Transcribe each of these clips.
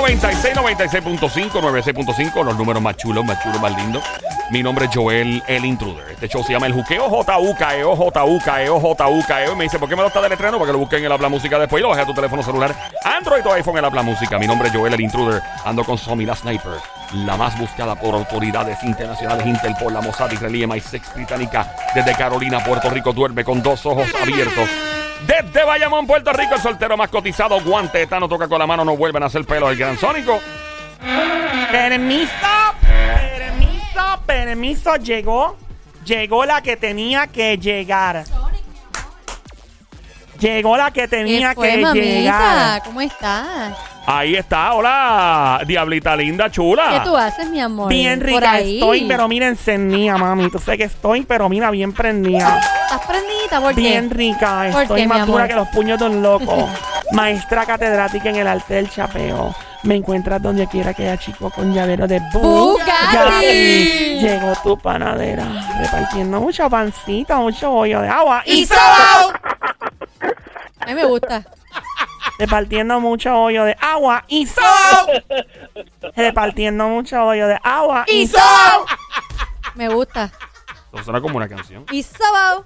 96, 96.5, 96.5, los números más chulos, más chulos, más lindos. Mi nombre es Joel, el intruder. Este show se llama El Juqueo J-U-K-E-O, J-U-K-E-O, J-U-K-E-O. Y me dice, ¿por qué me lo está deletrando? Para que lo busquen en el Habla Música después y lo bajé a tu teléfono celular. Android o iPhone, el Habla Música. Mi nombre es Joel, el intruder. Ando con Somi, la sniper. La más buscada por autoridades internacionales, Interpol, la Mossad, israelí, MI6 británica. Desde Carolina, Puerto Rico, duerme con dos ojos abiertos. Desde Bayamón, Puerto Rico, el soltero más cotizado, guante, no toca con la mano, no vuelven a hacer pelo, el gran sónico. Permiso, permiso, permiso, llegó, llegó la que tenía que llegar. Llegó la que tenía ¿Qué fue, que mamita? llegar. ¿Cómo estás? Ahí está, hola, diablita linda, chula. ¿Qué tú haces, mi amor? Bien Por rica ahí. estoy, pero mira, encendida, mami. Tú sabes que estoy, pero mira, bien prendida. ¿Estás prendida? ¿Por qué? Bien rica, ¿Por estoy qué, mi más dura amor? que los puños de un loco. Maestra catedrática en el arte del chapeo. Me encuentras donde quiera que haya chico con llavero de Bugatti. Llegó tu panadera, repartiendo mucho pancito, mucho bollo de agua ¡Y y! A mí me gusta. repartiendo mucho bollo de agua y sol. repartiendo mucho bollo de agua y, ¡Y sol. sobao! Me gusta. Eso suena como una canción. ¡Y sobao!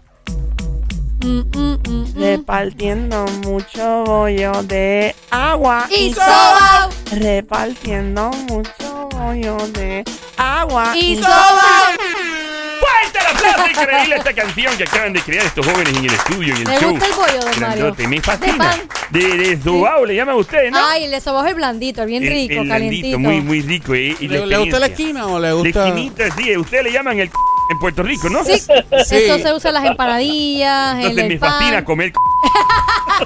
Mm, mm, mm. Repartiendo mucho bollo de agua ¡Y sobao! Repartiendo mucho bollo de agua ¡Y y sobao! ¡Fuerte el! Increíble esta canción que acaban de crear estos jóvenes en el estudio, en el ¿Le show. gusta el bollo, don Mario? Grandote, Me De fascina. pan. De, de sobao, le llaman ustedes, ¿no? Ay, le sobao el blandito, el bien El- rico, el calientito. blandito, muy, muy rico. eh, y ¿Le, le gusta la experiencia. esquina o le La gusta? esquinita, sí. Ustedes le llaman el c- en Puerto Rico, ¿no? Sí, Sí. eso se usa en las empanadillas, en Entonces el me pan. fascina comer c-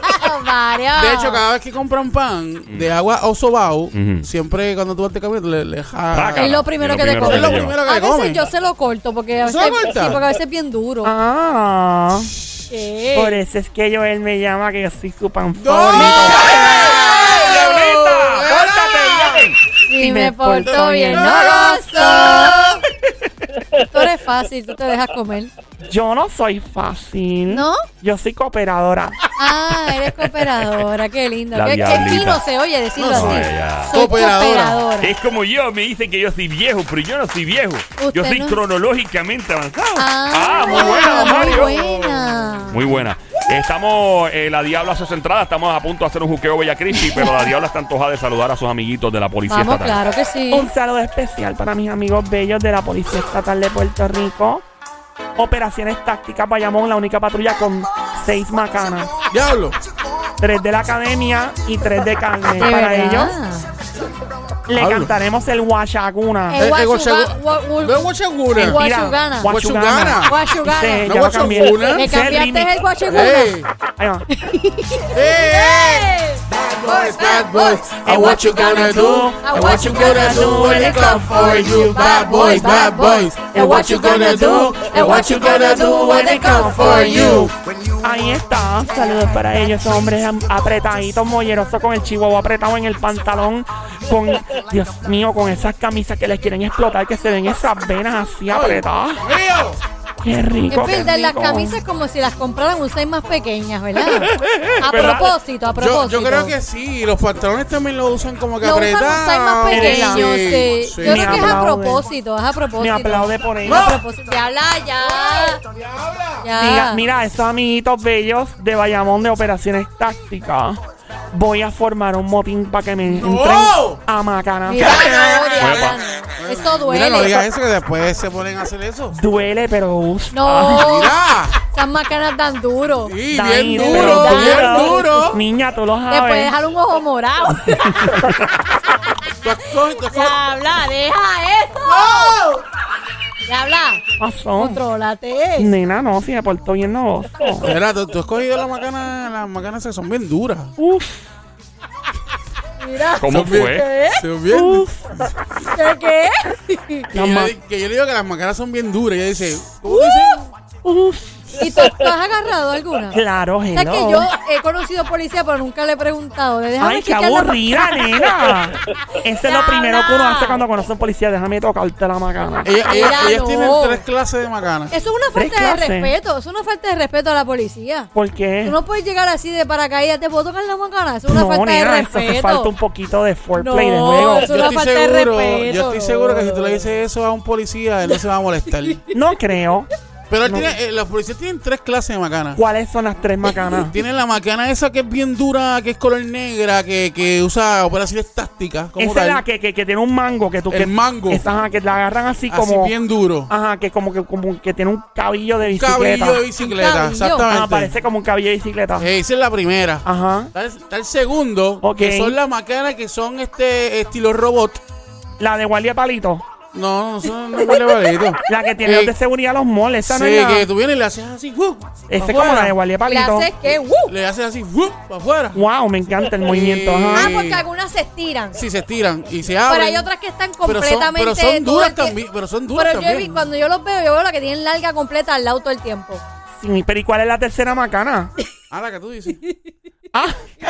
Mario. De hecho, cada vez que compran pan de agua o sobao, Ujú. siempre cuando tú vas te camino le, le ja- Rácala. Es lo primero Es que te primero comes. Es lo lleva. primero A veces yo se lo corto porque a ¿Se veces, lo corta? sí, porque a veces es bien duro. Ah, ¿Qué? por eso es que Joel me llama que yo soy su pan. Si me porto bien, bien. no gozo. Fácil, tú te dejas comer. Yo no soy fácil. ¿No? Yo soy cooperadora. Ah, eres cooperadora, qué lindo. La Qué, qué diablita. fino se oye decirlo No, así. no, ella- Soy Cooperadora. cooperadora. Es como yo, me dicen que yo soy viejo, pero yo no soy viejo. Yo soy no. cronológicamente avanzado. Ah, muy buena, don muy Mario. buena. Muy buena. Estamos, eh, la Diabla hace su entrada, estamos a punto de hacer un juqueo Bella Cristi, pero la Diabla está antojada de saludar a sus amiguitos de la policía Vamos, estatal. claro que sí. Un saludo especial para mis amigos bellos de la Policía Estatal de Puerto Rico. Operaciones tácticas Bayamón, la única patrulla con seis macanas. Diablo. Tres de la academia y tres de carne. De para verdad. ellos le Hablo. cantaremos el Huachacuna. El Eh, eh, guachuga- guachagu- gua- gu- No es guachaguna. El Mira, guachugana. Guachugana. Guachugana. Sí, No ya lo cambié. Guachuguna. ¿Le Ese es cambiaste remix. el. Ahí va. Hey. Boys, bad boys, and what you gonna do? And what you gonna do when they come for you? Bad boys, bad boys, and what you gonna do? And what you gonna do when they come for you? Ahí está. Saludos para ellos, esos hombres apretaditos, mollerosos con el chihuahua apretado en el pantalón. Con, Dios mío, con esas camisas que les quieren explotar, que se ven esas venas así apretadas. Qué Es rico. verdad, las camisas como si las compraran un size más pequeñas, ¿verdad? A ¿Verdad? propósito, a propósito. yo creo que sí, los pantalones también lo usan como que Lo usan más apretados. pequeño, sí. Sí, Yo creo que es a propósito, es a propósito. Me aplaude por ello. A propósito. Ya habla, ya. Ya. Mira, mira, esos amiguitos bellos de Bayamón de Operaciones Tácticas. Voy a formar un motín para que me entren a macana. Mira, no. No. Eso duele. Mira, no digas eso que después se ponen a hacer eso. Duele, pero gusta. No, Mira. esas macanas dan duro. Sí, Dani, bien duro, bien duro. duro. Niña, tú lo Te puede sabes. dejar un ojo morado. Diabla, deja eso. Diabla, Pasó. contrólate. Nena, no, si me portó bien no. Mira, tú, tú has cogido las macanas, las macanas esas son bien duras. Uf, Mira. ¿Cómo fue? ¿Qué? Son bien- uf. ¿Qué? qué? Que yo, le, que yo le digo que las macanas son bien duras. Y ella dice, ¿cómo dice? Uf. ¿Y tú, tú has agarrado alguna? Claro, O sea que hello. yo he conocido policía, pero nunca le he preguntado. de, Déjame Ay, qué aburrida, macana". nena. Eso es lo primero que uno hace cuando conoce a un policía. Déjame tocarte la macana. Ella- Mira, ella- ellas no. tienen tres clases de macanas. Eso es una falta de clases. respeto. Eso es una falta de respeto a la policía. ¿Por qué? Tú no puedes llegar así de paracaídas. ¿Te puedo tocar la macana? Eso es una no, falta nena, de eso hace respeto. falta un poquito de foreplay de No, juego. eso- Es Yo una estoy falta de respeto, yo estoy seguro que si tú le dices eso a un policía, él no se va a molestar. No creo. Pero él No. tiene, eh, los policías tienen tres clases de macanas. ¿Cuáles son las tres macanas? Tienen la macana esa que es bien dura, que es color negra, que, que usa operaciones tácticas. Como Esa es la que, que, que tiene un mango que tú El que, mango. esa, ajá, que la agarran así Así como bien duro. ajá, que como que como que tiene un cabillo de Un bicicleta. cabillo de bicicleta, cabillo. exactamente. Ah, parece como un cabillo de bicicleta. Esa es la primera. Ajá. Está el, está el segundo, que son las macanas que son este estilo robot. La de guardia palito. No, no son no huele balito. La que tiene Eh, los de seguridad a los moles. Esa Sí, no es la- que tú vienes y le haces así, ¡uh! Esa pa' es como la de guardia Le palito. haces que, ¡uh! Le haces así, ¡uh! para afuera. Wow, me encanta el movimiento. Ajá. Ah, porque algunas se estiran. Sí, se estiran y se abren. Pero hay otras que están Pero son- completamente. pero son todo el duras también, pero son duras Pero yo vi- cuando yo los veo, yo veo la que tienen larga completa al lado todo el tiempo. Sí, pero ¿y cuál es la tercera macana? Ah, la que tú dices. Ah.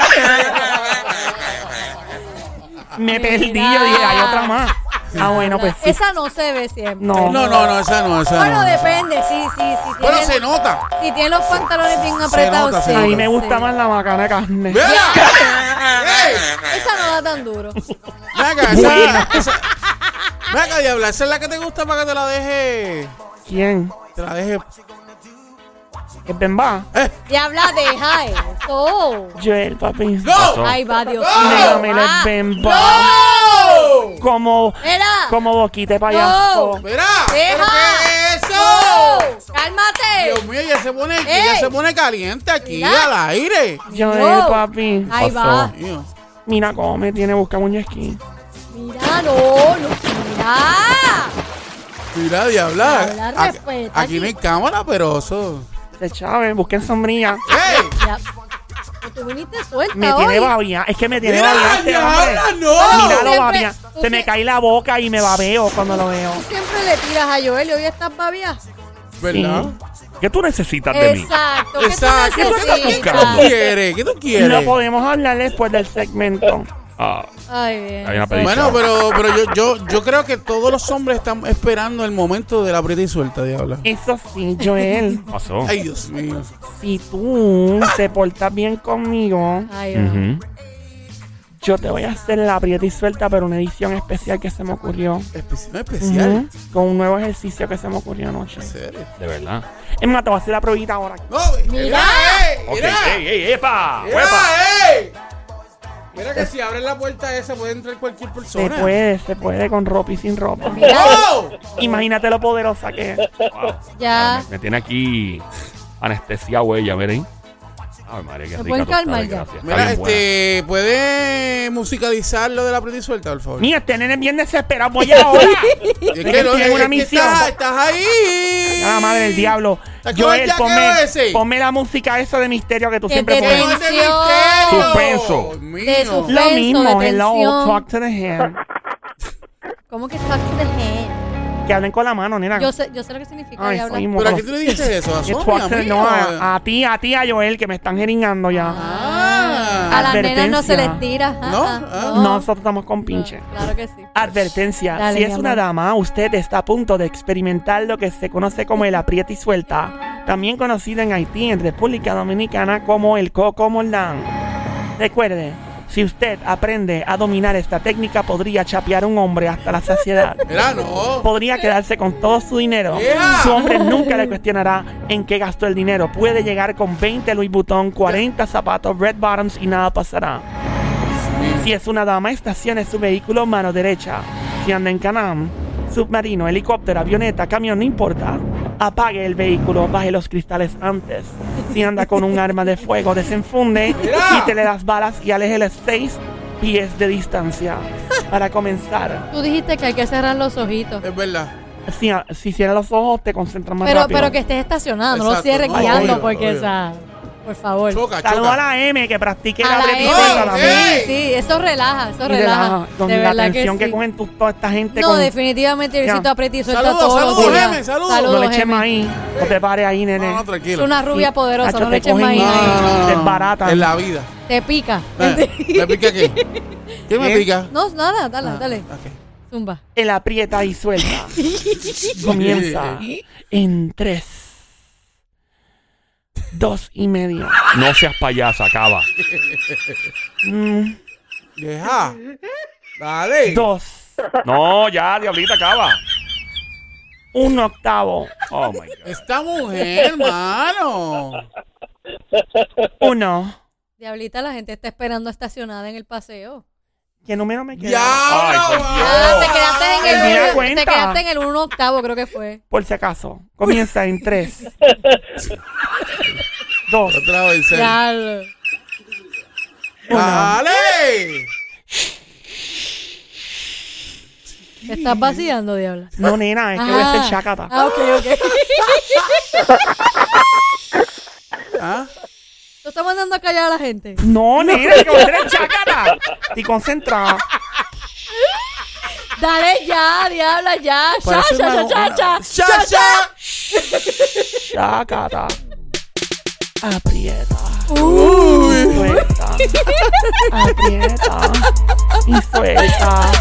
Me perdí, yo dije, hay otra más. Ah, bueno, pues sí. Esa no se ve siempre. No. No, no, no, esa no, esa Bueno, no. depende, sí, sí, sí. Pero tiene- se nota. Si tiene los pantalones bien apretados, nota, se sí. A mí me gusta sí. más la macana de carne. Esa no da tan duro. Ven acá, esa, esa, ven acá, diabla, esa es la que te gusta para que te la deje. ¿Quién? Te la deje. ¿Es Bemba? ¡Eh! Diabla, deja eso. Joel, papi. ¡No! Ahí va, Dios ¡No! mío. Déjame Ah, el Bemba. ¡No! Como, Mira. como boquita de payaso. No. ¡Mira! Deja. ¿Pero qué es No. eso? Cálmate. Dios mío, ya se pone, ya Ey. se pone caliente aquí Mira. al aire. Joel, No. papi. Ahí va. Dios. Mira cómo me tiene busca muñequín. Mira, no, no. Mira. Mira, diabla. Diabla, Aquí, respeta aquí no hay cámara, pero eso. De Chávez, busquen sombrilla. ¡Ey! Ya. Tú viniste suelta Me hoy. tiene babia. Es que me tiene ¡Mira, babia este hombre. diabla, no! Mira lo Siempre- babia. tú Se me cae la boca y me babeo cuando lo veo. Tú siempre le tiras a Joel y hoy estás babia. ¿Verdad? ¿Qué tú necesitas de mí? Exacto. ¿Qué Exacto. tú ¿Qué tú necesitas? buscando? quieres? ¿Qué tú quieres? Lo podemos hablar después del segmento. Ah, Ay, bien. Hay una. Bueno, pero, pero yo, yo, yo creo que todos los hombres están esperando el momento de la aprieta y suelta, diabla. Eso sí, Joel. ¿qué pasó? Ay, Dios mío. si tú te portas bien conmigo, Ay, va. Ujú. yo te voy a hacer la aprieta y suelta, pero una edición especial que se me ocurrió. Especial. Ujú, Con un nuevo ejercicio que se me ocurrió anoche. ¿En serio? De verdad. Es más, te voy a hacer la probita ahora. No, Mira. ey, Ok, mira. ey, ey, epa, Mira, huepa. ey. Mira que si abres la puerta esa puede entrar cualquier Se persona. puede, se puede con ropa y sin ropa. ¡Oh! Imagínate lo poderosa que es. Wow. Ya. Me, me tiene aquí anestesia huella, miren. Ay, madre, qué ¿Se rica pueden tostada, calmar ya? gracias. Está Mira, bien este, ¿puede musicalizar lo de la y suelta, por favor? Mira, este nene es bien desesperado. Voy ahora. Es que que no, tiene es una que misión. estás, estás ahí. A la madre del diablo. ¿Te acuerdas Joel, ya ponme, ese? ponme la música esa de misterio que tú siempre te ¡Que pones. no es de Tensión. misterio! Suspenso. Mío. De suspenso. Lo mismo, de hello, tensión. talk to the hand. ¿Cómo que talk to the hand? Que hablen con la mano, nena. Yo sé, yo sé lo que significa Ay, y hablar. soy ¿Pero a quién tú le dijiste eso? ¿A Sonia, a mí, no, o- a, a ti, a ti, a Joel, que me están jeringando ya. Ah. A las nenas no se les tira. ah, ¿No? Ah. no. Nosotros estamos con pinche. Claro que sí. Advertencia, Dale, si mi es una amor. dama, usted está a punto de experimentar lo que se conoce como el aprieta y suelta, también conocido en Haití, en República Dominicana, como el coco moldán. Recuerde, si usted aprende a dominar esta técnica, podría chapear a un hombre hasta la saciedad. Mira, no. Podría quedarse con todo su dinero. Yeah. Su hombre nunca le cuestionará en qué gastó el dinero. Puede llegar con 20 Louis Vuitton, 40 zapatos Red Bottoms y nada pasará. Si es una dama, estacione su vehículo mano derecha. Si anda en canam, submarino, helicóptero, avioneta, camión, no importa. Apague el vehículo, baje los cristales antes. Si anda con un arma de fuego, desenfunde, quítele las balas y aléjele 6 pies de distancia. Para comenzar, Tú dijiste que hay que cerrar los ojitos. Es verdad. si, si cierras los ojos, te concentras más Pero, rápido. pero que estés estacionado, no lo cierres guiando porque obvio. esa. Por favor. Choca, Saluda a choca. la M que practique A la la aprieta y M, ey. Sí, sí, eso relaja, eso Y relaja. relaja, con de la verdad tensión que, sí. cogen tu- toda esta gente No, con definitivamente Ya. necesito aprieta y suelta Saludos, todos saludos, los días. Geme, saludos. No le eches Geme. maíz. No te pares ahí, nene. No, no, Es tranquilo. una rubia Sí. poderosa, no te le eches cogen maíz y- No, ahí. no. En la vida. Te pica. Eh, ¿Me pica qué? ¿Qué me ¿Qué? pica? No, nada, dale, Ah, dale. ok. Zumba. El aprieta y suelta. Comienza en tres. Dos y medio. No seas payasa, acaba. Mm, Deja. Dale. dos. No, ya, diablita, acaba. Un octavo. Oh my God. Esta mujer, hermano. Uno. Diablita, la gente está esperando estacionada en el paseo. ¿Qué número me? Ay, por ¡Diablo! Dios. Ah, te quedaste en Ay, mira, el, te cuenta. quedaste en el uno octavo, creo que fue. Por si acaso. Comienza en tres. Dos. Otra vez. eh. Ya. Dale. ¿Te estás vaciando, diabla? No, nena, es que voy a Ah. hacer chacata. Ah, ok, ok. ¿Ah? ¿Tú estás mandando a callar a la gente? No, nena, que voy a hacer chacata. Estoy concentrada. Dale ya, diabla, ya. Cha, Parece cha, una- cha, cha, cha. ¡Cha, cha! Chacata. Aprieta. Uy. Suelta. Aprieta. Y suelta.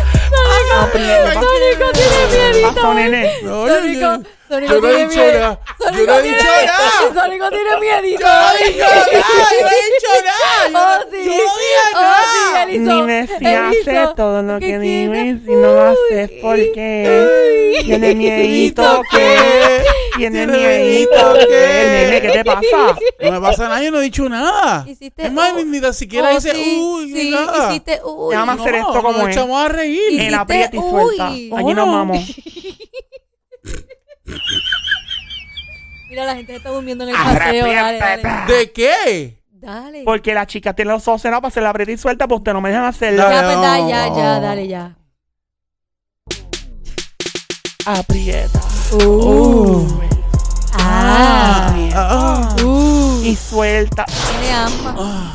Aprieta. Sónico tiene miedito. Pasó, nene. No, yo, Sónico, yo, Sónico yo no he tiene dicho miedo. nada. Yo no he dicho nada. Sónico tiene miedito. Yo no he dicho nada. Yo no he dicho nada. Oh, Yo sí. no- yo no dije Oh, nada. sí, él hizo- Dime si hizo- todo lo que ¿Qué digo y quiere? si no lo haces porque tiene miedito que tiene ¿Tiene miedito que qué? nene, ¿qué te pasa? No me pasa nada, yo no he dicho nada. Es más, ni, ni tan siquiera Oh, dice uy, ni nada. hiciste uy. Déjame hacer esto no, como nos echamos a reír. Aprieta y suelta. Oh, Allí nos no. vamos. Mira, la gente está durmiendo en el paseo. Dale, dale. ¿De qué? Dale. Porque las chicas tienen los ojos cerrados para hacer la aprieta y suelta, pues ustedes no me dejan hacerla. Ya, pues, da, ya, ya, dale, ya. Aprieta. Uh. Ah. Ah, Uh. Y suelta. Tiene.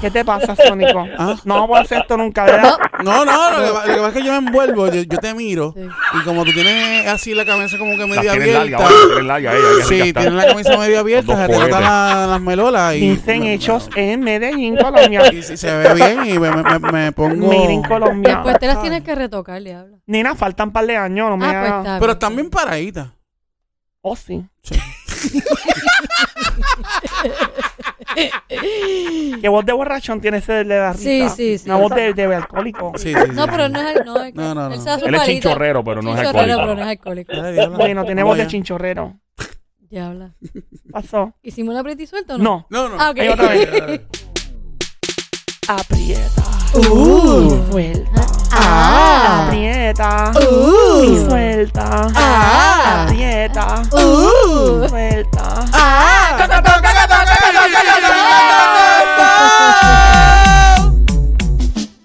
¿Qué te pasa, Sónico? Ah. No vamos a hacer esto nunca, ¿verdad? No, no, lo que, pa- lo que pasa es que yo me envuelvo, yo, yo te miro, Sí. y como tú tienes así la cabeza como que media larga, abierta, ahora, tienen larga, ella, qué rica sí, tienes la camisa media abierta, Los se dos te notan cohetes. la- las melolas y, Dicen hechos en Medellín, Colombia. y si se ve bien y me, me- me pongo... Made in Colombia. Después te las tienes que retocar, diablo. Nena, faltan un par de años, no me Ah, pues hagas- está Pero están bien paraditas. Oh, sí. Sí. ¿Qué voz de borrachón tiene ese de la risa? Sí, sí, sí. Una voz de, de alcohólico. Sí, sí, sí. No, pero no es el. No, es que No, no, no. Él, se da su Él es palita. chinchorrero, pero no es Chinchorrero, alcohólico. pero no es alcohólico. Diabla. Bueno, de allá. chinchorrero. Diabla. Pasó. ¿Hicimos la aprieta y suelta o no? No. No, no. Ah, ok. Ahí otra vez. Aprieta. Uh. Y suelta. Ah. Aprieta. Uh. Y suelta. Ah. Aprieta. Uh. Suelta. Ah. ¡Cacatón, cacatón, cacatón,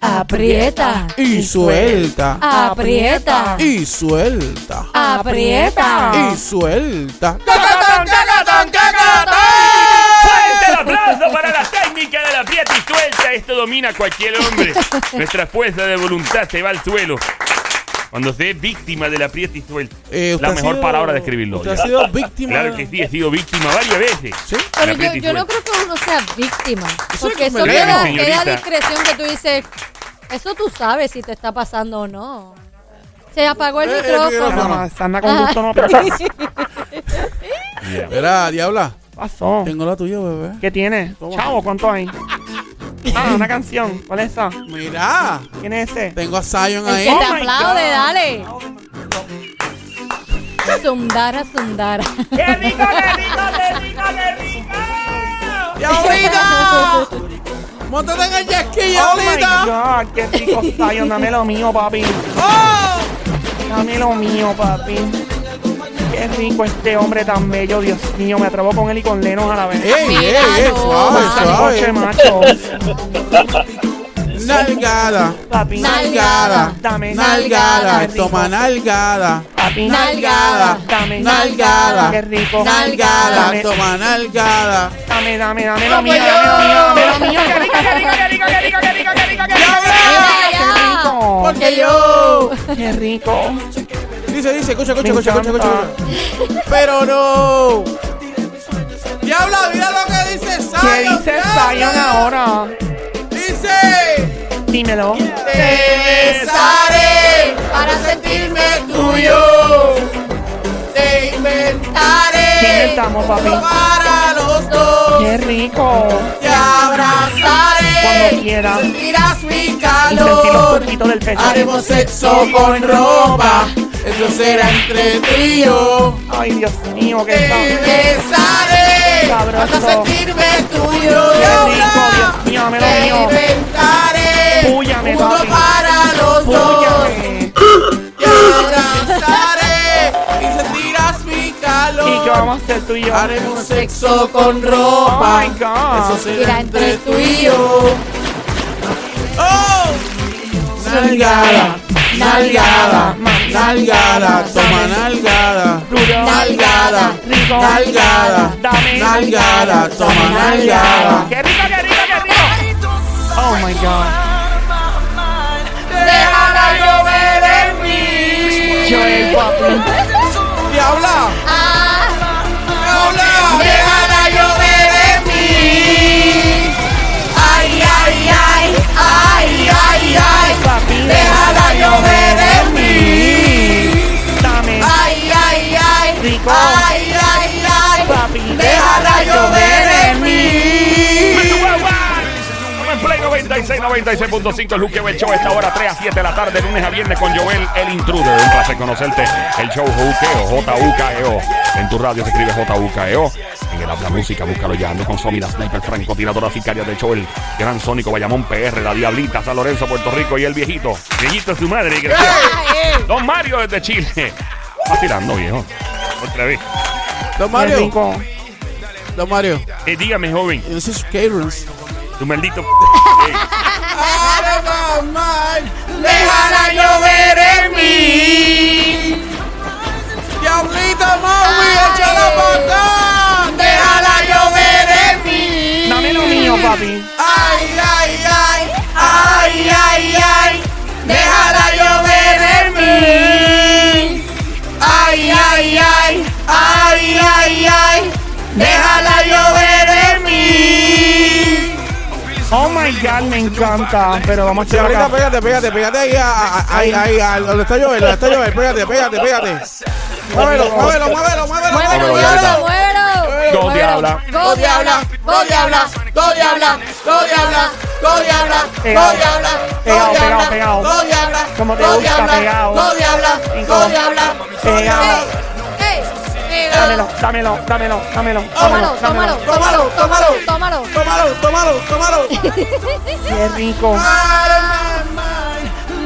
Aprieta. Y suelta. Aprieta. Y suelta. Aprieta. Y suelta. ¡Fuerte el aplauso para la técnica de la aprieta y suelta! Esto domina a cualquier hombre. Nuestra fuerza de voluntad se va al suelo. Cuando se es víctima de la aprieta y suelta. Eh, la mejor sido- palabra de escribirlo. Usted ha sido víctima. Claro que sí, he sido víctima varias veces. ¿Sí? Pero yo, no creo que uno sea víctima. Porque eso queda discreción que tú dices. Eso tú sabes si te está pasando o no. Se apagó el Eh, eh, micrófono. micrófono. Mamá, anda con gusto, no Yeah. Mira, diabla. pasó? Tengo la tuya, bebé. ¿Qué tiene? Toma. Chavo, ¿cuánto hay? Ah, una canción. ¿Cuál es esa? Mira. ¿Quién es ese? Tengo a Zion El ahí. que te Oh my aplaude, God. dale. Zundara, zundara. ¡Qué rico, qué rico, qué rico, qué rico! ¡Diablita! ¡Móntate en el jet ski, ¡Oh, my! God! ¡Qué rico, Zion! Dame lo mío, papi. ¡Oh! Dame lo mío, papi. Qué rico este hombre tan bello, Dios mío. Me atrevo con él y con Lenos a la vez. ¡Ey, ey, ey! Suave, suave. macho. Nalgada. Papi. Nalgada. Dame. Nalgada. Toma nalgada. Papi. Nalgada. Dame. Nalgada. Qué rico. Nalgada. Dame. Toma nalgada. Dame, dame, dame lo mío, yo. dame lo mío, dame lo mío. Qué rico, qué rico, qué rico, qué rico, qué rico, qué rico, qué rico, Mira, qué ya. rico. Porque yo. Qué rico. Dice, dice, escucha, escucha, escucha, escucha, escucha. Pero no. Diabla, mira lo que dice Zion. ¿Qué dice. Zion ahora? Dice. Dímelo. Te besaré Para sentirme tuyo. Te ¿Qué inventaré. inventamos, papi? Para los dos. Qué rico. Te abrazaré. Cuando quiera. Sentirás mi Y sentir los calor. del pecho. Haremos sexo con ropa. Eso será entre y yo. Ay, Dios mío, qué Te besaré. Sabroso. Hasta sentirme tuyo. Qué rico, Dios mío, me lo Te mío. inventaré. Púllame, papi. para los dos. Púllame. Te abrazaré. Qué vamos a hacer tú y yo? Haremos sexo con ropa. Oh my God. Eso será Mira, entre tú y yo. ¡Oh! Nalgada, nalgada, nalgada, toma nalgada. Nalgada, Rico. nalgada, Dame. nalgada, toma nalgada. Qué rico, qué rico, qué rico. Oh my God. Déjala llover en mí. Joel, papi. Diabla, Ah, diabla, 96.5 el Luque el Show esta hora 3 a 7 de la tarde, lunes a viernes con Joel el Intruder. Un placer conocerte. El show Juqueo, J-U-K-E-O. En tu radio se escribe J-U-K-E-O. En el habla música, búscalo ya. Ando con Somi, la sniper francotiradora sicaria del show, el gran Sónico Bayamón PR, la Diablita, San Lorenzo, Puerto Rico y el viejito. Viejito es su madre. que decía, Don Mario desde Chile. Vacilando, viejo. Otra vez. Don Mario. Don Mario, Eh, dígame, joven. this is Caterers. Tu maldito. Eh, Déjala llover en mí. Diablita, mami, échala para acá. Déjala llover en mí. Dame lo mío, papi. Ay, ay, ay, ay, ay, ay. My God, me encanta. Pero vamos a Sí, echar ahorita acá. pégate, pégate, pégate ahí, a- a- ahí, ahí, a- donde está Joel, donde está Joel, pégate, pégate, pégate. Muévelo, muévelo, muévelo, muévelo, muévelo, Vámonos, muévelo, muévelo. Go, Diabla. Go, diabla. Go, diabla. go diabla, go diabla, go diabla, go diabla, Pegado, go pegado, diabla, pegado. go diabla, Como te go gusta, diabla, pegado. go diabla, go diabla, go diabla. Ey, Dámelo, dámelo, dámelo, dámelo. Tómalo, dámelo, tómalo, dámelo. tómalo, tómalo, tómalo. Tómalo, tómalo, tómalo. Qué rico.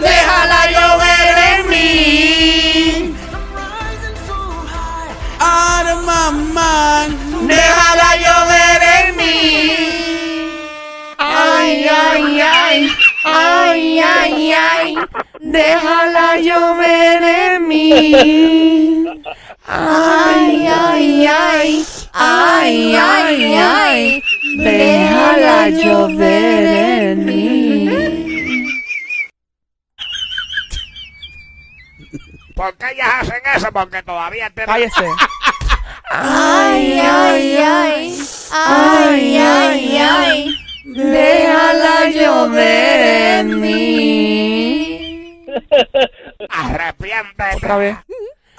Déjala llover en mí. Out of my mind. Déjala llover en mí. Ay, ay, ay, ay, ay, ay, déjala llover en mí. Ay, ay, ay, ay, ay, ay, déjala llover en mí. ¿Por qué ellas hacen eso? Porque todavía tienen... Cállese. Ay, ay, ay, ay, ay, ay, Déjala llover en mí. Arrepiéntete. Otra vez.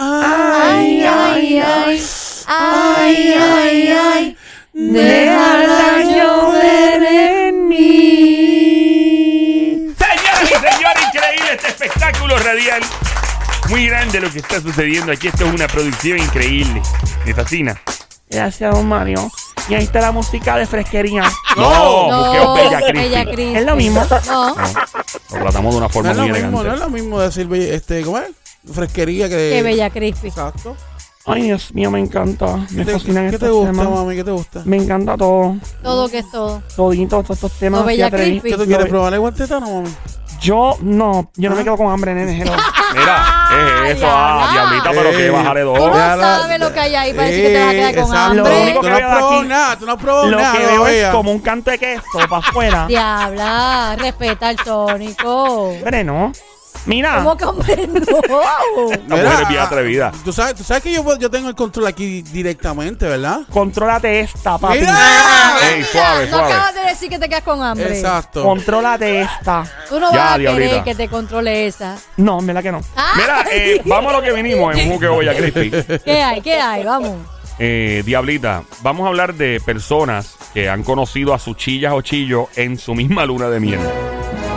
Ay, ay, ay, ay, ay, ay, Déjala llover en mí. Señoras y señores, increíble este espectáculo radial. Muy grande lo que está sucediendo aquí. Esto es una producción increíble. Me fascina. Gracias, don Mario. Y ahí está la música de fresquería. No, No, Bella Cristi. Es lo mismo. No, No, lo tratamos de una No forma es lo muy mismo, no elegante. es lo mismo decir, este, ¿cómo es? Fresquería que... que Bella Crispy. Exacto. Ay, Dios mío, me encanta. Me ¿Qué te, fascinan qué te estos gusta, temas. mami? ¿Qué te gusta? Me encanta todo. Todo que es todo. Todito, todos estos temas. Bella así atreví- Crispy. ¿Qué tú quieres probar el guantetano, mami? Yo, no, yo no ¿Ah? me quedo con hambre, nene. hello. Mira, es eso, ah, diablita, pero que Ey. bajaré Tú dos. no Déjala- sabes lo que hay ahí para decir que te vas a quedar con Exacto. Lo hambre. único Tú que no veo has probado aquí- nada, tú no has probado Lo nada. que veo es todavía. como un canto de queso para afuera. Diabla, respeta al tónico. Hombre, no. Mira, ¿Cómo no? La mujer es bien atrevida. Tú sabes, tú sabes que yo, yo tengo el control aquí directamente, ¿verdad? contrólate esta, papi. ¡Mira! Ey, suave, no suave. acabas de decir que te quedas con hambre. Exacto. Contrólate esta. Tú no Ya, vas a diablita. querer que te controle esa. No, en verdad que no. Ah, Mira, eh, vamos a lo que vinimos en un juqueo Bella Crispy. ¿Qué hay? ¿Qué hay? Vamos. Eh, Diablita, vamos a hablar de personas que han conocido a sus chillas o chillos en su misma luna de miel.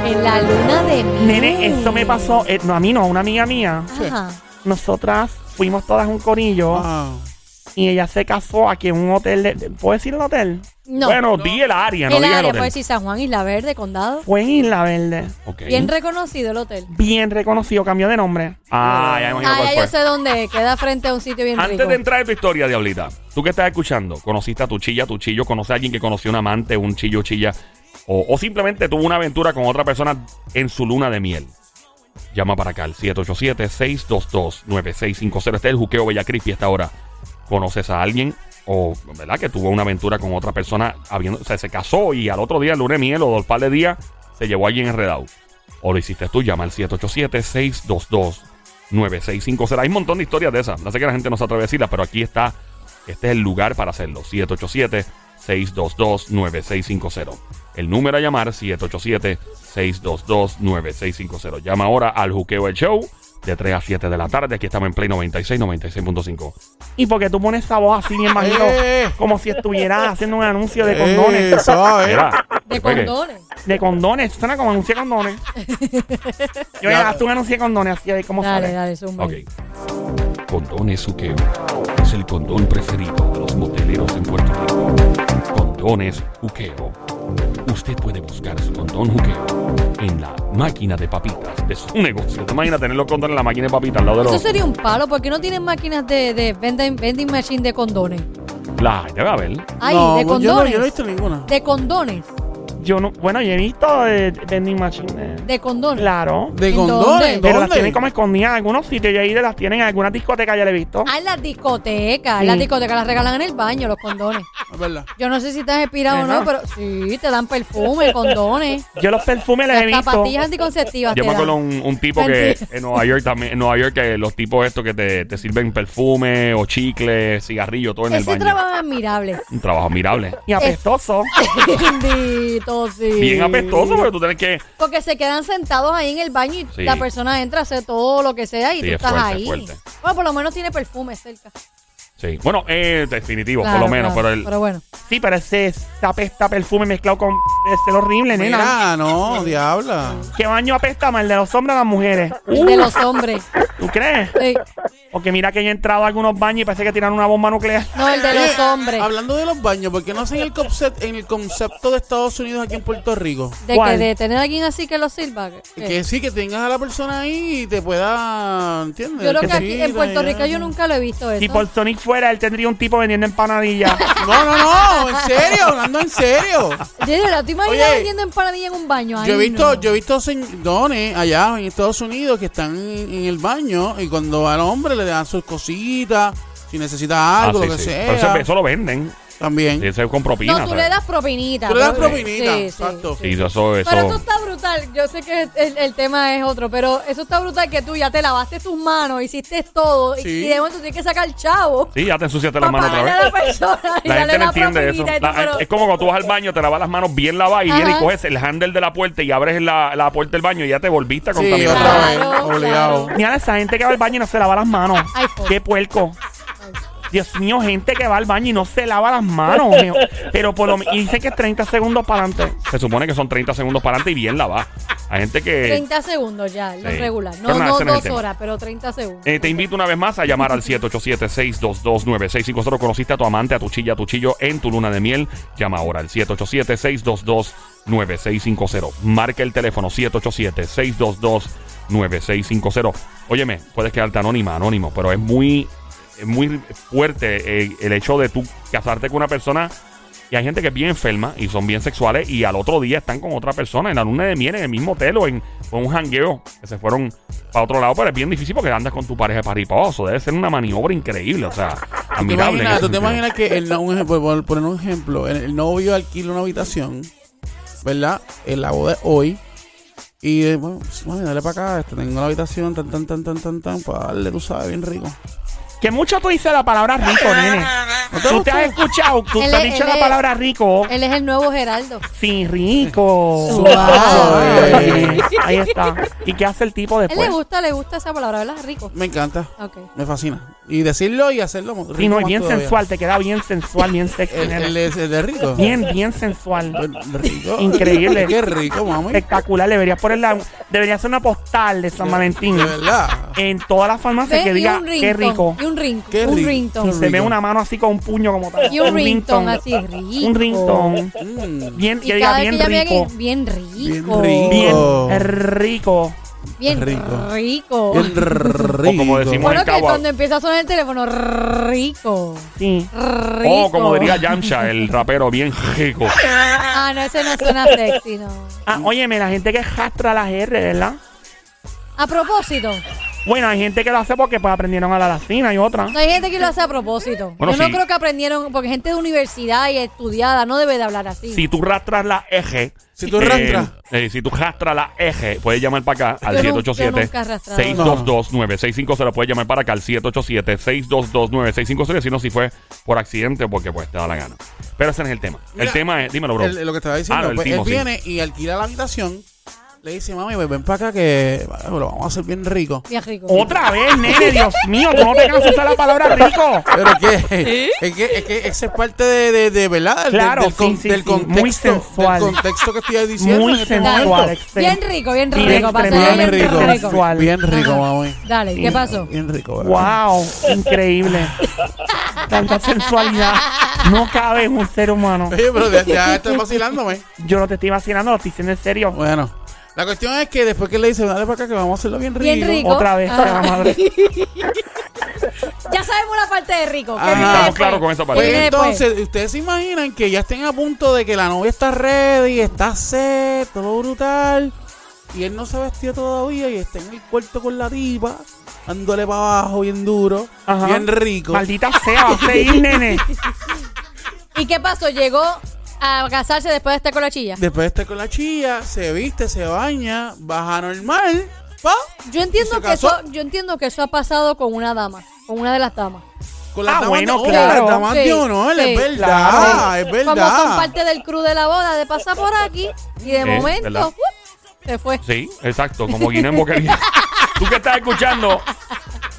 En la luna de miel. Nene, eso me pasó. eh, no, a mí no, a una amiga mía. Ajá. Nosotras fuimos todas un corillo Wow. y ella se casó aquí en un hotel. De, ¿Puedo decir el hotel? No. Bueno, di el área, no el el área hotel. puede decir San Juan, Isla Verde, Condado. Fue en Isla Verde. Ok. Bien reconocido el hotel. Bien reconocido, cambió de nombre. Ah, ya imagino Ah, cuál ya fue. yo sé dónde es. Queda frente a un sitio bien Antes rico. de entrar en tu historia, Diablita, tú que estás escuchando, conociste a tu chilla, tu chillo, conoces a alguien que conoció un amante, un chillo, chilla, o, simplemente tuvo una aventura con otra persona en su luna de miel. Llama para acá al 787-622-9650. Este es el juqueo Bella Crispy esta hora. ¿Conoces a alguien o, verdad, que tuvo una aventura con otra persona, habiendo, o se casó y al otro día, el lunes miel o dos par de días, se llevó a alguien enredado? O lo hiciste tú, llama al 787-622-9650. Hay un montón de historias de esas. No sé que la gente no se pero aquí está. Este es el lugar para hacerlo. 787-622-9650. El número a llamar, 787-622-9650. Llama ahora al Juqueo El Show de 3 a 7 de la tarde. Aquí estamos en Play 96, 96.5. Y porque tú pones esa voz así bien bajito, Eh. como si estuvieras haciendo un anuncio de Eh, condones. suave. Mira, De condones. De condones, suena como anuncio de condones. Yo Ya. haz un anuncio de condones, así ver cómo Dale, sale. dale, zumba. Ok. Condones Juqueo. Es el condón preferido de los moteleros en Puerto Rico. Condones Juqueo. Usted puede buscar su condón Juqueo en la máquina de papitas de su negocio. ¿Te imaginas tener los condones en la máquina de papitas al lado de Eso los... sería un palo. ¿Por qué no tienen máquinas de, de vending, vending machine de condones? La, debe haber. Ay, No, de yo no- condones. Yo no he visto ninguna. De condones. Yo no, bueno, yo he visto de, de vending machine. eh. De condones. Claro. ¿De ¿En condones? dónde? Pero las tienen como escondidas en algunos sitios y ahí las tienen en algunas discotecas, ya le he visto. Ah, en las discotecas. Sí. En las discotecas las regalan en el baño, los condones. Es verdad. Yo no sé si estás inspirado o no, pero sí, te dan perfume, condones, Yo los perfumes les he visto. zapatillas anticonceptivas. Yo te me acuerdo un, un tipo que en Nueva York también, en Nueva York que los tipos estos que te, te sirven perfume o chicle, cigarrillo, todo en el Ese baño. trabajo es admirable. Un trabajo admirable. Y apestoso. Bendito, Bien apestoso porque tú tienes que... Porque se quedan sentados ahí en el baño y Sí. la persona entra a hacer todo lo que sea y Sí, tú es estás fuerte, es ahí. fuerte. Bueno, por lo menos tiene perfume cerca. Sí. Bueno, eh, definitivo, Claro, por lo menos, claro. pero el... Pero bueno. Sí, pero ese apesta perfume mezclado con es horrible, nena. Mira, no, diabla. ¿Qué baño apesta más, el de los hombres o las mujeres? De los hombres. ¿Tú crees? Sí. Porque mira que yo he entrado a algunos baños y parece que tiran una bomba nuclear. No, el de los Oye, hombres. Hablando de los baños, ¿por qué no hacen el concepto, en el concepto de Estados Unidos aquí en Puerto Rico? De ¿Cuál? que de tener a alguien así que lo sirva. ¿qué? Que sí, que tengas a la persona ahí y te pueda, ¿entiendes? Yo creo que aquí en Puerto Rico yo nunca lo he visto eso. Si por Sonic fuera, él tendría un tipo vendiendo empanadillas. No, no, no, en serio, hablando en serio. Yo digo, ¿te imaginas Oye, vendiendo empanadilla en un baño? Ay, Yo he visto, no. yo he visto señorones allá en Estados Unidos que están en, en el baño y cuando al hombre le dan sus cositas, si necesita algo, Ah, sí, lo que sí. sea. Pero eso, eso lo venden. También. Sí, Eso es con propina. No, tú ¿sabes? le das propinita. Tú le das pero- propinita, Sí, sí, exacto. Sí, eso, eso, Pero eso está brutal. Yo sé que el, el tema es otro, pero eso está brutal que tú ya te lavaste tus manos, hiciste todo y- Sí. y de momento tienes que sacar el chavo. Sí, ya te ensuciaste las manos otra vez. a la persona y La gente no entiende eso. La- pero- es como cuando tú vas al baño, te lavas las manos bien lavadas y Ajá. vienes y coges el handle de la puerta y abres la, la puerta del baño y ya te volviste a Sí, contaminar. otra vez, Claro, obligado. claro. Mira esa gente que va al baño y no se lava las manos. Qué puerco. Dios mío, gente que va al baño y no se lava las manos. mío. Pero por lo y dicen que es 30 segundos para adelante. Se supone que son 30 segundos para adelante y bien lavadas. Hay gente que... 30 segundos ya, lo Sí. regular. No, Pero nada, no ese no es el dos tema. horas, pero 30 segundos. Eh, te invito una vez más a llamar al 787-622-9650. Conociste a tu amante, a tu chilla, a tu chillo en tu luna de miel. Llama ahora al 787-622-9650. Marca el teléfono 787-622-9650. Óyeme, puedes quedarte anónima, anónimo, pero es muy es muy fuerte eh, el hecho de tú casarte con una persona. Y hay gente que es bien enferma y son bien sexuales y al otro día están con otra persona en la luna de miel, en el mismo hotel o en, o en un jangueo que se fueron para otro lado. Pero es bien difícil porque andas con tu pareja pariposo. Debe ser una maniobra increíble, o sea, ¿Tú te admirable. imaginas, tú te imaginas que el, un por poner un ejemplo, el, el novio alquila una habitación, ¿verdad? En la boda hoy. Y bueno, pues, dale para acá, este, tengo la habitación, tan, tan, tan, tan, tan, tan, para darle, tú sabes, bien rico. Que mucho tú dices la palabra rico, nene. ¿No te Tú te has escuchado, tú Él te has es- dicho él la es- palabra rico. Él es el nuevo Geraldo. Sí, rico. Suave. Ahí está. ¿Y qué hace el tipo Él le después? gusta, le gusta esa palabra, ¿verdad? Rico. Me encanta, Ok. me fascina. Y decirlo y hacerlo. rico Sí, no, es más bien todavía. sensual, te queda bien sensual, bien sexy, El, nene. el, el, el de rico. Bien, bien sensual. El rico. Increíble. Qué rico, mami. Espectacular. Deberías ponerla, debería ser una postal de San Valentín. De verdad. En todas las farmacias que diga un qué rico. Y un ringtone. Qué un rico. ringtone. Se ve una mano así con un puño como tal. Y un ringtone así rico. Un ringtone. Mm, Bien, Y que diga bien que rico. bien rico. Bien rico. Bien rico. Bien Rico. rico. bien rico. O como decimos- Bueno, en que Cagua. cuando empieza a sonar el teléfono, rico. Sí. Rico. O como diría Yamcha, el rapero, bien rico. Ah, no, ese no suena sexy, no. Ah, óyeme, la gente que jastra las R, ¿verdad? A propósito, Bueno, hay gente que lo hace porque pues aprendieron a la lacina y otra. no hay gente que lo hace a propósito. Bueno, Yo no sí. creo que aprendieron, porque gente de universidad y estudiada no debe de hablar así. Si tú rastras la eje. Si tú rastras. eh, si tú rastras la eje, puedes llamar para acá al Yo nunca- yo 787 nunca he arrastrado. 622-9650. Puedes llamar para acá al 787-622-9650. Si no, si fue por accidente, porque pues te da la gana. Pero ese no es el tema. Mira, el tema es, dímelo, bro. El- lo que estaba diciendo, Ah, no, el pues, timo, él sí. viene y alquila la habitación. Le dice, mami, ven ven para acá que bueno, lo vamos a hacer bien rico. Bien rico. Otra vez, nene, Dios mío, tú no te cansas de usar la palabra rico. Pero que, es que, es que esa es parte de, de, de ¿verdad? Del- Claro, del, con- sí, sí, del sí, contexto, muy sensual. Del contexto que estoy diciendo. Muy en este sensual. Bien rico, bien Bien rico. para extremo, ser Bien Bien rico. Sensual. Bien rico, mami. Dale, ¿qué pasó? Bien rico, ¿verdad? Wow, increíble. Tanta sensualidad no cabe en un ser humano. Oye, pero ya, ya estoy vacilándome. Yo no te estoy vacilando, lo estoy diciendo en serio. Bueno, la cuestión es que después que le dice, dale para acá que vamos a hacerlo bien rico. Bien rico. Otra vez, la madre. Ya sabemos la parte de rico. ¿Qué Ajá. viene Estamos claros con esa parte. ¿Qué Pues entonces, ustedes se imaginan que ya estén a punto de que la novia está ready, está set, todo brutal. Y él no se vestió todavía y está en el cuarto con la tipa, dándole para abajo bien duro, Ajá. bien rico. Maldita sea, va a seguir, nene. ¿Y qué pasó? Llegó a casarse después de estar con la chilla. Después de estar con la chilla, se viste, se baña, baja normal, pa, Yo entiendo ¿Se que casó? eso, yo entiendo que eso ha pasado con una dama, con una de las damas. con las Ah, damas bueno, de, claro. las damas Sí, de honor, sí. es verdad, Claro. es Como son verdad. parte del crew de la boda, de pasar por aquí y de Eh, momento ¿verdad? ¡up! se fue. Sí, exacto, como Guinea en Boquería. Tú que estás escuchando,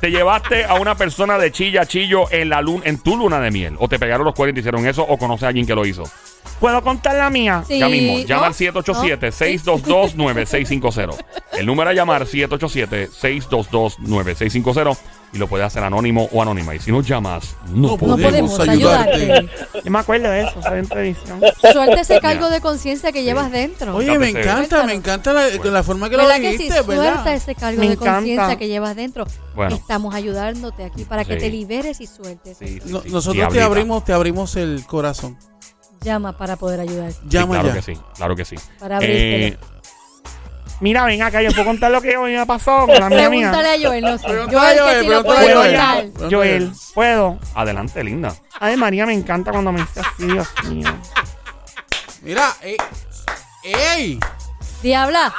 te llevaste a una persona de chilla chillo en, la luna, en tu luna de miel. O te pegaron los cuernos y te hicieron eso, o conoces a alguien que lo hizo. ¿Puedo contar la mía? Sí, ya mismo, llama ¿no? al 787-622-9650. El número a llamar 787-622-9650 y lo puedes hacer anónimo o anónima. Y si nos llamas, no, No podemos. podemos ayudarte. Yo me acuerdo de eso, ¿sabes? En televisión. Suelta ese cargo de conciencia que llevas dentro. Oye, me encanta, me encanta la, la forma que lo ¿Verdad que sí? dijiste, Suelta ese cargo Me de conciencia que llevas dentro. Bueno. Estamos ayudándote aquí para que te liberes y sueltes. Sí, sí, No- sí. nosotros te abrimos, te abrimos el corazón. Llama para poder ayudarte. Sí, Llama claro ya. que sí, claro que sí. Para abrírtelo. Eh, Mira, ven acá, yo puedo contar lo que hoy me pasó con la mía mía. Pregúntale a Joel, no sé. Joel a que Joel, lo puede ¿Puedo adelante, linda. Ay, María, me encanta cuando me dice así, Dios mío. Mira, eh, ey, Diabla,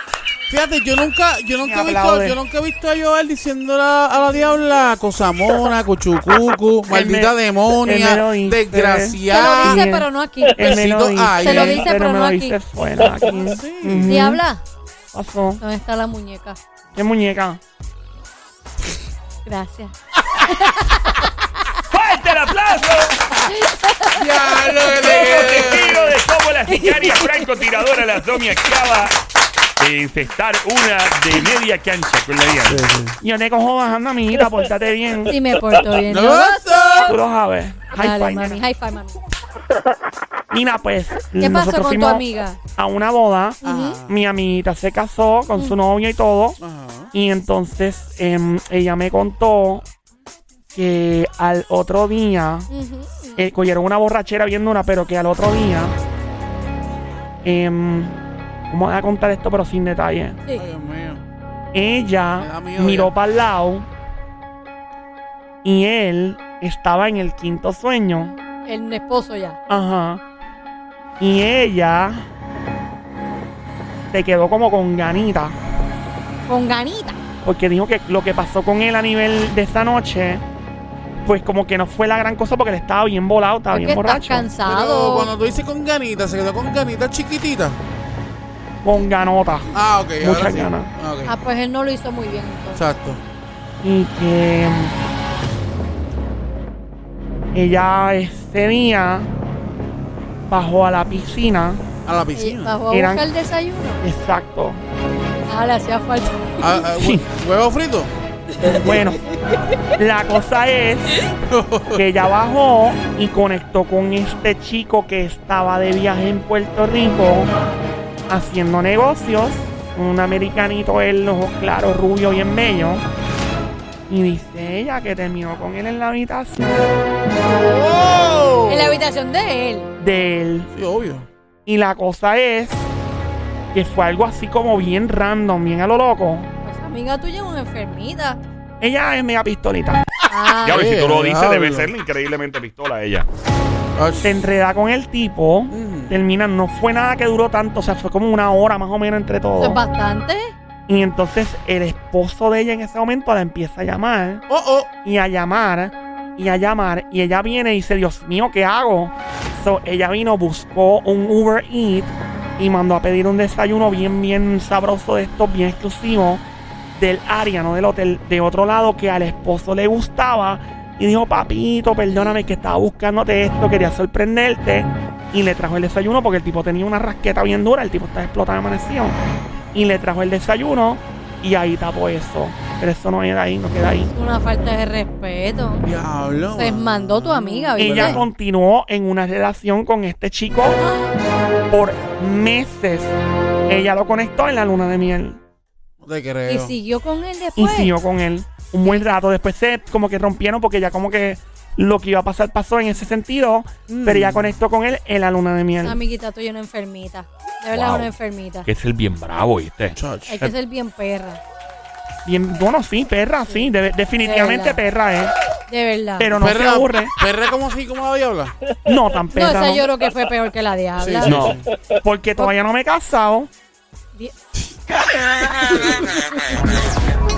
fíjate, yo nunca, yo nunca he visto, yo nunca he visto a Joel diciendo a, a la diabla cosamona, cuchucucu, maldita me- demonia, dice. se lo desgraciada. dice, pero no aquí. Me lo dice, ahí. Se lo dice, pero me no lo aquí. aquí. Diabla, Pasó. ¿dónde está la muñeca? ¿Qué muñeca? Gracias. ¡Fuerte el aplauso! Como que testigo de cómo la sicaria francotiradora la Domi acaba de infestar una de media cancha con la diabla. Yo te cojo bajando, amiguita, pórtate bien. Sí me porto bien. ¡No. Tú lo sabes. High Dale, five, mami. nena. High five, mami. Mira, pues. ¿Qué pasó nosotros con tu fuimos amiga? A una boda. Ajá. Mi amiguita se casó con su novio y todo. Ajá. Y entonces em, ella me contó que al otro día Ujú. eh, cogieron una borrachera viendo una, pero que al otro día. em, ¿Cómo voy a contar esto, pero sin detalle? Sí. Ay, Dios mío. Me Ella da miedo miró ya. para el lado y él estaba en el quinto sueño. El esposo ya. Ajá. Y ella se quedó como con ganita. Con ganita. Porque dijo que lo que pasó con él a nivel de esa noche, pues como que no fue la gran cosa porque él estaba bien volado, estaba Porque bien estás borracho. Pero cansado. cuando tú dices con ganita, se quedó con ganita chiquitita. Con ganota. Ah, ok. ahora Muchas sí. ganas. Ah, ok. Ah, pues él no lo hizo muy bien entonces. Exacto. Y que ella ese día bajó a la piscina. A la Y piscina. bajó a Eran- buscar el desayuno. Exacto. Ah, le hacía falta. Ah, ah, hue- ¿Huevo frito? Bueno, la cosa es que ella bajó y conectó con este chico que estaba de viaje en Puerto Rico haciendo negocios. Un americanito, él, ojos claros, rubio, bien bello. Y dice ella que terminó con él en la habitación ¡Oh! En la habitación de él. de él. Sí, obvio. Y la cosa es que fue algo así como bien random, bien a lo loco. Pues amiga tuya es una enfermita. Ella es mega pistolita. Ah, Ya ves, si tú lo dices, debe ser increíblemente pistola ella. Se enreda con el tipo. mm. Termina, no fue nada que duró tanto, o sea, fue como una hora más o menos entre todos. es bastante. Y entonces el esposo de ella en ese momento la empieza a llamar Oh, oh. y a llamar y a llamar. Y ella viene y dice, Dios mío, ¿qué hago? So, ella vino, buscó un Uber Eat y mandó a pedir un desayuno bien, bien sabroso de estos, bien exclusivo del área, no del hotel, de otro lado que al esposo le gustaba. Y dijo, papito, perdóname que estaba buscándote esto, quería sorprenderte. Y le trajo el desayuno porque el tipo tenía una rasqueta bien dura, el tipo estaba explotado amanecido. Y le trajo el desayuno y ahí tapó eso. Pero eso no queda ahí, no queda ahí. Una falta de respeto. Diablo. Se mandó tu amiga, ¿viste? Ella continuó en una relación con este chico por meses. Ella lo conectó en la luna de miel No te Y creo. siguió con él y después. siguió con él un buen rato. Después se como que rompieron porque ya como que lo que iba a pasar pasó en ese sentido. Mm. Pero ella conectó con él en la luna de miel. Esa amiguita tuya una enfermita. De verdad Wow. es una enfermita. Que es el bien bravo, ¿viste? Chach. Hay que ser bien perra. Bien, bueno, sí, perra, sí. de- definitivamente De perra, ¿eh? De verdad. Pero no se Perra, aburre. perra como así, como la diabla. No tan no, perra. esa no. yo creo que fue peor que la diabla. Sí, sí. No, porque todavía no me he casado.